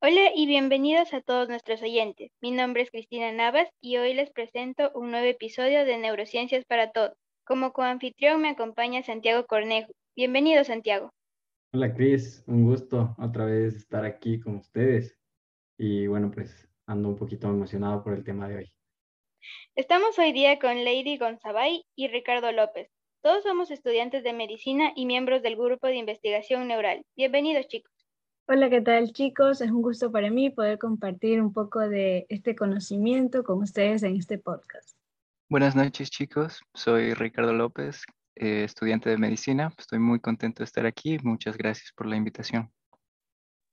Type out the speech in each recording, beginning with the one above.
Hola y bienvenidos a todos nuestros oyentes. Mi nombre es Cristina Navas y hoy les presento un nuevo episodio de Neurociencias para Todos. Como coanfitrión me acompaña Santiago Cornejo. Bienvenido, Santiago. Hola, Cris. Un gusto otra vez estar aquí con ustedes. Y bueno, pues ando un poquito emocionado por el tema de hoy. Estamos hoy día con Lady Gonzabay y Ricardo López. Todos somos estudiantes de medicina y miembros del grupo de investigación neural. Bienvenidos, chicos. Hola, ¿qué tal chicos? Es un gusto para mí poder compartir un poco de este conocimiento con ustedes en este podcast. Buenas noches chicos, soy Ricardo López, eh, estudiante de medicina. Estoy muy contento de estar aquí. Muchas gracias por la invitación.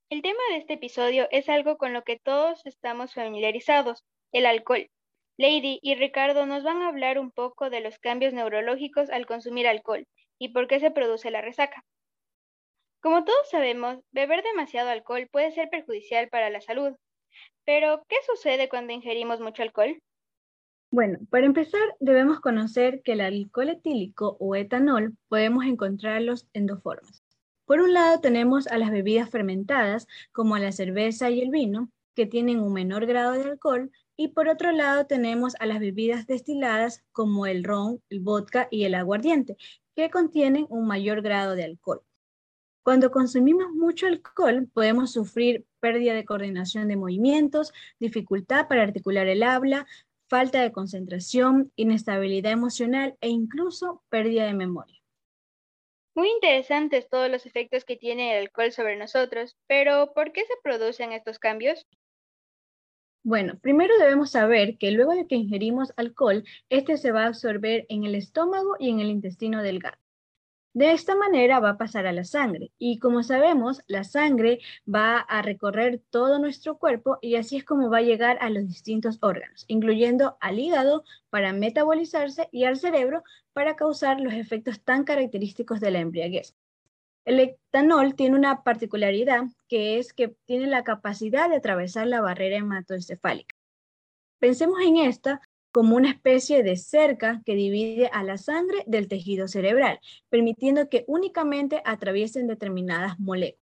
El tema de este episodio es algo con lo que todos estamos familiarizados, el alcohol. Lady y Ricardo nos van a hablar un poco de los cambios neurológicos al consumir alcohol y por qué se produce la resaca. Como todos sabemos, beber demasiado alcohol puede ser perjudicial para la salud. Pero, ¿qué sucede cuando ingerimos mucho alcohol? Bueno, para empezar, debemos conocer que el alcohol etílico o etanol podemos encontrarlos en dos formas. Por un lado, tenemos a las bebidas fermentadas, como la cerveza y el vino, que tienen un menor grado de alcohol, y por otro lado, tenemos a las bebidas destiladas, como el ron, el vodka y el aguardiente, que contienen un mayor grado de alcohol. Cuando consumimos mucho alcohol, podemos sufrir pérdida de coordinación de movimientos, dificultad para articular el habla, falta de concentración, inestabilidad emocional e incluso pérdida de memoria. Muy interesantes todos los efectos que tiene el alcohol sobre nosotros, pero ¿por qué se producen estos cambios? Bueno, primero debemos saber que luego de que ingerimos alcohol, este se va a absorber en el estómago y en el intestino delgado. De esta manera va a pasar a la sangre y como sabemos, la sangre va a recorrer todo nuestro cuerpo y así es como va a llegar a los distintos órganos, incluyendo al hígado para metabolizarse y al cerebro para causar los efectos tan característicos de la embriaguez. El etanol tiene una particularidad que es que tiene la capacidad de atravesar la barrera hematoencefálica. Pensemos en esta como una especie de cerca que divide a la sangre del tejido cerebral, permitiendo que únicamente atraviesen determinadas moléculas.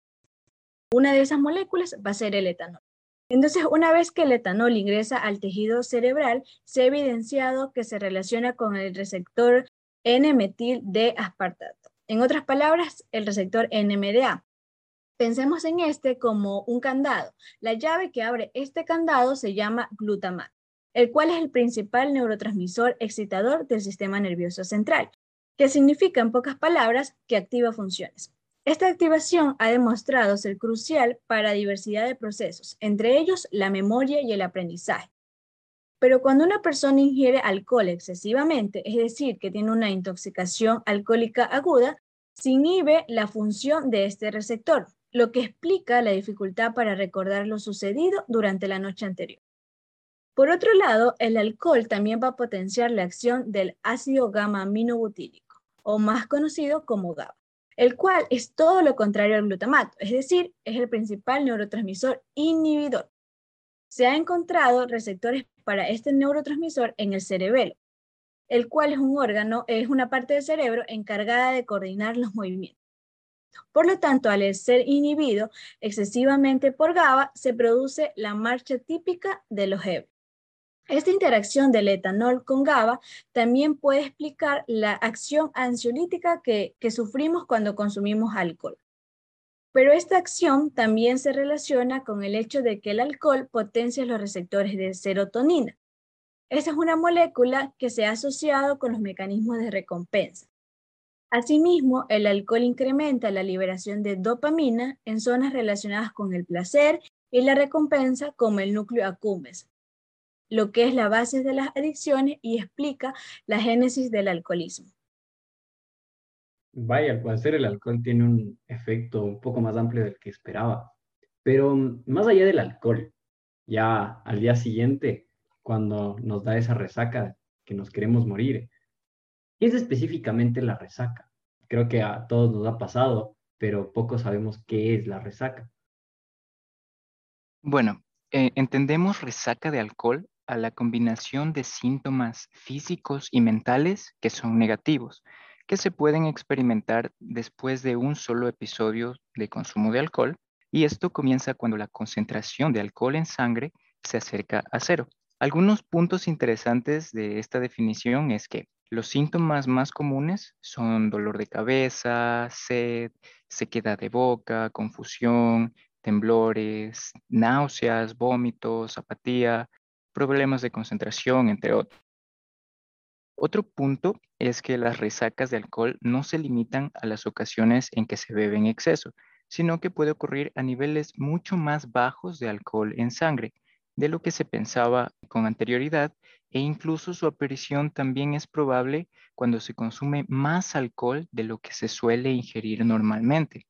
Una de esas moléculas va a ser el etanol. Entonces, una vez que el etanol ingresa al tejido cerebral, se ha evidenciado que se relaciona con el receptor N-metil de aspartato. En otras palabras, el receptor NMDA. Pensemos en este como un candado. La llave que abre este candado se llama glutamato el cual es el principal neurotransmisor excitador del sistema nervioso central, que significa en pocas palabras que activa funciones. Esta activación ha demostrado ser crucial para diversidad de procesos, entre ellos la memoria y el aprendizaje. Pero cuando una persona ingiere alcohol excesivamente, es decir, que tiene una intoxicación alcohólica aguda, se inhibe la función de este receptor, lo que explica la dificultad para recordar lo sucedido durante la noche anterior. Por otro lado, el alcohol también va a potenciar la acción del ácido gamma-aminobutírico, o más conocido como GABA, el cual es todo lo contrario al glutamato, es decir, es el principal neurotransmisor inhibidor. Se ha encontrado receptores para este neurotransmisor en el cerebelo, el cual es un órgano, es una parte del cerebro encargada de coordinar los movimientos. Por lo tanto, al ser inhibido excesivamente por GABA, se produce la marcha típica de los ebrios. Esta interacción del etanol con GABA también puede explicar la acción ansiolítica que, sufrimos cuando consumimos alcohol. Pero esta acción también se relaciona con el hecho de que el alcohol potencia los receptores de serotonina. Esta es una molécula que se ha asociado con los mecanismos de recompensa. Asimismo, el alcohol incrementa la liberación de dopamina en zonas relacionadas con el placer y la recompensa como el núcleo accumbens, lo que es la base de las adicciones y explica la génesis del alcoholismo. Vaya, al parecer el alcohol tiene un efecto un poco más amplio del que esperaba. Pero mm, más allá del alcohol, ya al día siguiente, cuando nos da esa resaca que nos queremos morir, ¿qué es específicamente la resaca? Creo que a todos nos ha pasado, pero poco sabemos qué es la resaca. Bueno, eh, entendemos resaca de alcohol a la combinación de síntomas físicos y mentales que son negativos, que se pueden experimentar después de un solo episodio de consumo de alcohol, y esto comienza cuando la concentración de alcohol en sangre se acerca a cero. Algunos puntos interesantes de esta definición es que los síntomas más comunes son dolor de cabeza, sed, sequedad de boca, confusión, temblores, náuseas, vómitos, apatía, problemas de concentración, entre otros. Otro punto es que las resacas de alcohol no se limitan a las ocasiones en que se bebe en exceso, sino que puede ocurrir a niveles mucho más bajos de alcohol en sangre de lo que se pensaba con anterioridad e incluso su aparición también es probable cuando se consume más alcohol de lo que se suele ingerir normalmente.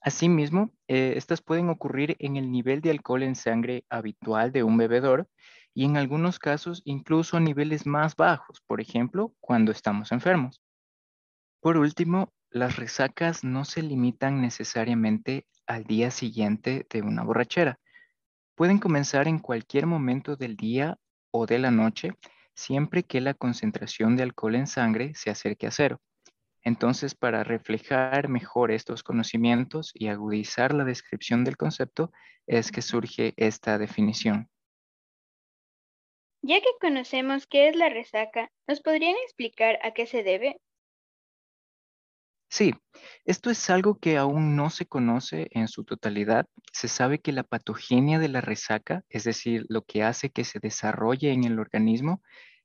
Asimismo, eh, estas pueden ocurrir en el nivel de alcohol en sangre habitual de un bebedor y en algunos casos incluso a niveles más bajos, por ejemplo, cuando estamos enfermos. Por último, las resacas no se limitan necesariamente al día siguiente de una borrachera. Pueden comenzar en cualquier momento del día o de la noche, siempre que la concentración de alcohol en sangre se acerque a cero. Entonces, para reflejar mejor estos conocimientos y agudizar la descripción del concepto, es que surge esta definición. Ya que conocemos qué es la resaca, ¿nos podrían explicar a qué se debe? Sí, esto es algo que aún no se conoce en su totalidad. Se sabe que la patogenia de la resaca, es decir, lo que hace que se desarrolle en el organismo,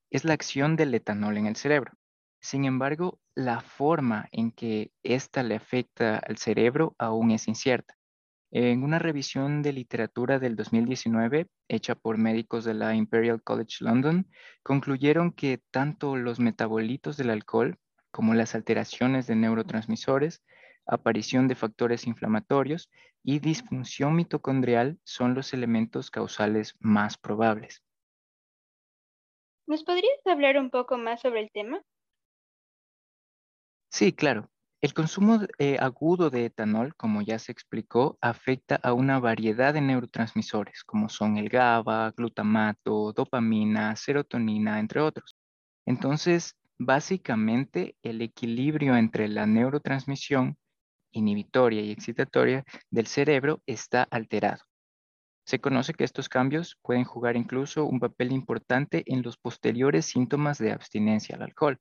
es la acción del etanol en el cerebro. Sin embargo, la forma en que ésta le afecta al cerebro aún es incierta. En una revisión de literatura del 2019, hecha por médicos de la Imperial College London, concluyeron que tanto los metabolitos del alcohol como las alteraciones de neurotransmisores, aparición de factores inflamatorios y disfunción mitocondrial son los elementos causales más probables. ¿Nos podrías hablar un poco más sobre el tema? Sí, claro. El consumo eh, agudo de etanol, como ya se explicó, afecta a una variedad de neurotransmisores, como son el GABA, glutamato, dopamina, serotonina, entre otros. Entonces, Básicamente, el equilibrio entre la neurotransmisión inhibitoria y excitatoria del cerebro está alterado. Se conoce que estos cambios pueden jugar incluso un papel importante en los posteriores síntomas de abstinencia al alcohol.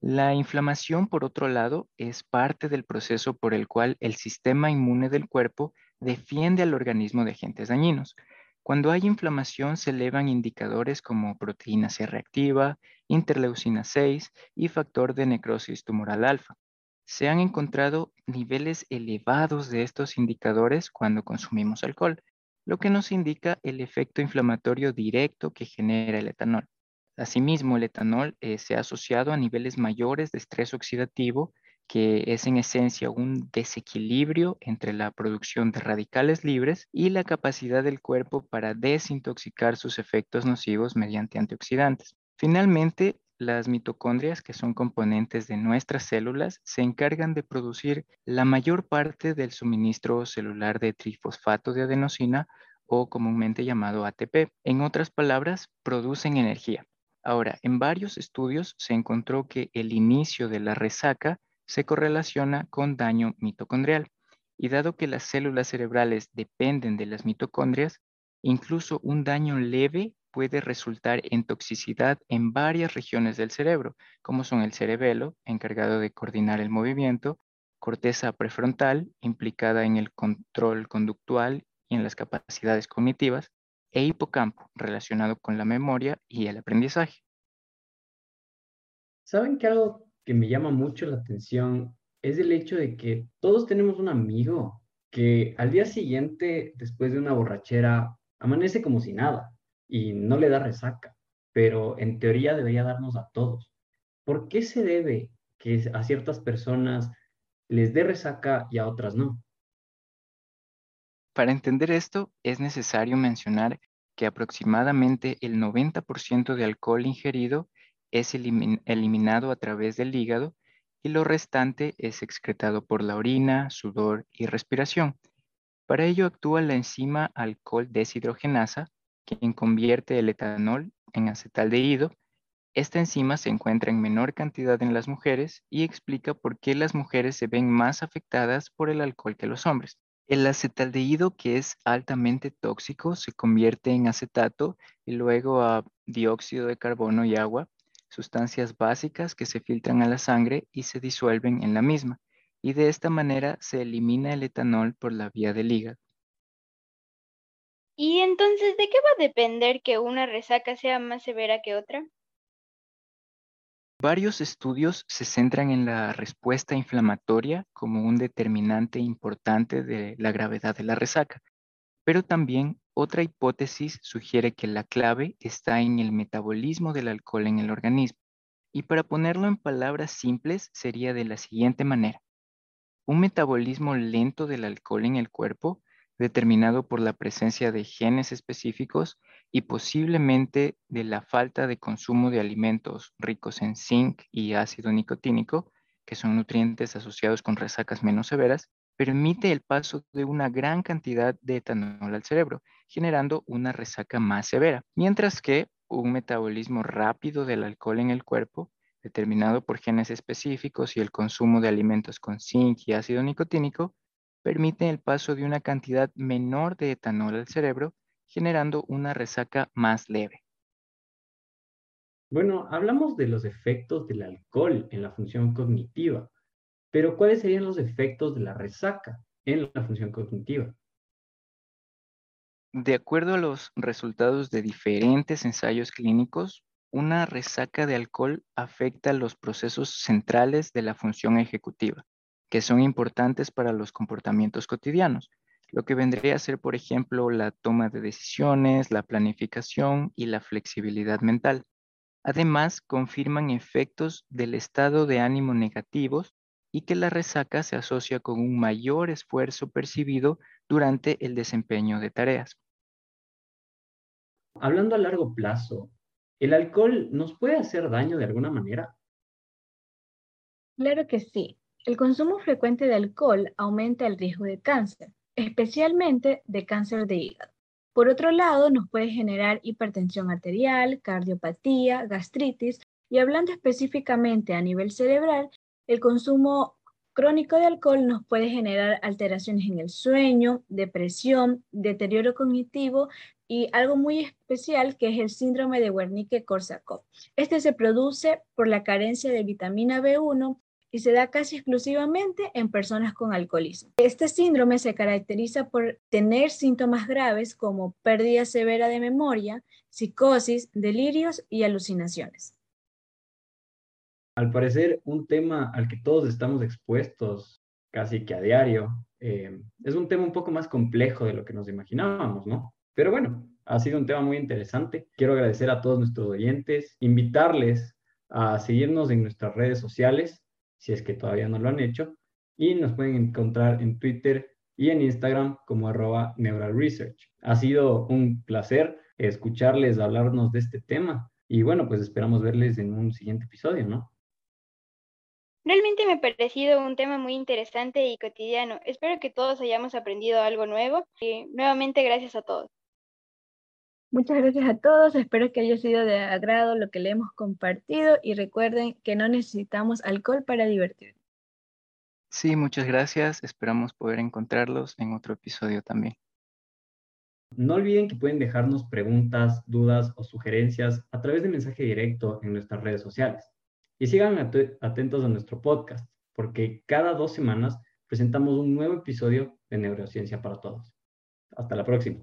La inflamación, por otro lado, es parte del proceso por el cual el sistema inmune del cuerpo defiende al organismo de agentes dañinos, cuando hay inflamación se elevan indicadores como proteína C reactiva, interleucina 6 y factor de necrosis tumoral alfa. Se han encontrado niveles elevados de estos indicadores cuando consumimos alcohol, lo que nos indica el efecto inflamatorio directo que genera el etanol. Asimismo, el etanol eh, se ha asociado a niveles mayores de estrés oxidativo que es en esencia un desequilibrio entre la producción de radicales libres y la capacidad del cuerpo para desintoxicar sus efectos nocivos mediante antioxidantes. Finalmente, las mitocondrias, que son componentes de nuestras células, se encargan de producir la mayor parte del suministro celular de trifosfato de adenosina o comúnmente llamado ATP. En otras palabras, producen energía. Ahora, en varios estudios se encontró que el inicio de la resaca se correlaciona con daño mitocondrial. Y dado que las células cerebrales dependen de las mitocondrias, incluso un daño leve puede resultar en toxicidad en varias regiones del cerebro, como son el cerebelo, encargado de coordinar el movimiento, corteza prefrontal, implicada en el control conductual y en las capacidades cognitivas, e hipocampo, relacionado con la memoria y el aprendizaje. ¿Saben que algo que me llama mucho la atención es el hecho de que todos tenemos un amigo que al día siguiente, después de una borrachera, amanece como si nada y no le da resaca, pero en teoría debería darnos a todos. ¿Por qué se debe que a ciertas personas les dé resaca y a otras no? Para entender esto, es necesario mencionar que aproximadamente el 90% de alcohol ingerido es eliminado a través del hígado y lo restante es excretado por la orina, sudor y respiración. Para ello actúa la enzima alcohol deshidrogenasa, quien convierte el etanol en acetaldehído. Esta enzima se encuentra en menor cantidad en las mujeres y explica por qué las mujeres se ven más afectadas por el alcohol que los hombres. El acetaldehído, que es altamente tóxico, se convierte en acetato y luego a dióxido de carbono y agua, sustancias básicas que se filtran a la sangre y se disuelven en la misma. Y de esta manera se elimina el etanol por la vía del hígado. ¿Y entonces de qué va a depender que una resaca sea más severa que otra? Varios estudios se centran en la respuesta inflamatoria como un determinante importante de la gravedad de la resaca, pero también otra hipótesis sugiere que la clave está en el metabolismo del alcohol en el organismo. Y para ponerlo en palabras simples sería de la siguiente manera. Un metabolismo lento del alcohol en el cuerpo determinado por la presencia de genes específicos y posiblemente de la falta de consumo de alimentos ricos en zinc y ácido nicotínico, que son nutrientes asociados con resacas menos severas, permite el paso de una gran cantidad de etanol al cerebro, generando una resaca más severa, mientras que un metabolismo rápido del alcohol en el cuerpo, determinado por genes específicos y el consumo de alimentos con zinc y ácido nicotínico, permite el paso de una cantidad menor de etanol al cerebro, generando una resaca más leve. Bueno, hablamos de los efectos del alcohol en la función cognitiva, pero ¿cuáles serían los efectos de la resaca en la función cognitiva? De acuerdo a los resultados de diferentes ensayos clínicos, una resaca de alcohol afecta los procesos centrales de la función ejecutiva, que son importantes para los comportamientos cotidianos, lo que vendría a ser, por ejemplo, la toma de decisiones, la planificación y la flexibilidad mental. Además, confirman efectos del estado de ánimo negativos y que la resaca se asocia con un mayor esfuerzo percibido durante el desempeño de tareas. Hablando a largo plazo, ¿el alcohol nos puede hacer daño de alguna manera? Claro que sí. El consumo frecuente de alcohol aumenta el riesgo de cáncer, especialmente de cáncer de hígado. Por otro lado, nos puede generar hipertensión arterial, cardiopatía, gastritis y hablando específicamente a nivel cerebral, el consumo crónico de alcohol nos puede generar alteraciones en el sueño, depresión, deterioro cognitivo y algo muy especial que es el síndrome de Wernicke-Korsakoff. Este se produce por la carencia de vitamina B1 y se da casi exclusivamente en personas con alcoholismo. Este síndrome se caracteriza por tener síntomas graves como pérdida severa de memoria, psicosis, delirios y alucinaciones. Al parecer, un tema al que todos estamos expuestos casi que a diario, eh, es un tema un poco más complejo de lo que nos imaginábamos, ¿no? Pero bueno, ha sido un tema muy interesante. Quiero agradecer a todos nuestros oyentes, invitarles a seguirnos en nuestras redes sociales si es que todavía no lo han hecho. Y nos pueden encontrar en Twitter y en Instagram como arroba Neural Research. Ha sido un placer escucharles hablarnos de este tema. Y bueno, pues esperamos verles en un siguiente episodio, ¿no? Realmente me ha parecido un tema muy interesante y cotidiano. Espero que todos hayamos aprendido algo nuevo y nuevamente gracias a todos. Muchas gracias a todos, espero que haya sido de agrado lo que le hemos compartido y recuerden que no necesitamos alcohol para divertirnos. Sí, muchas gracias, esperamos poder encontrarlos en otro episodio también. No olviden que pueden dejarnos preguntas, dudas o sugerencias a través de mensaje directo en nuestras redes sociales. Y sigan atentos a nuestro podcast, porque cada dos semanas presentamos un nuevo episodio de Neurociencia para Todos. Hasta la próxima.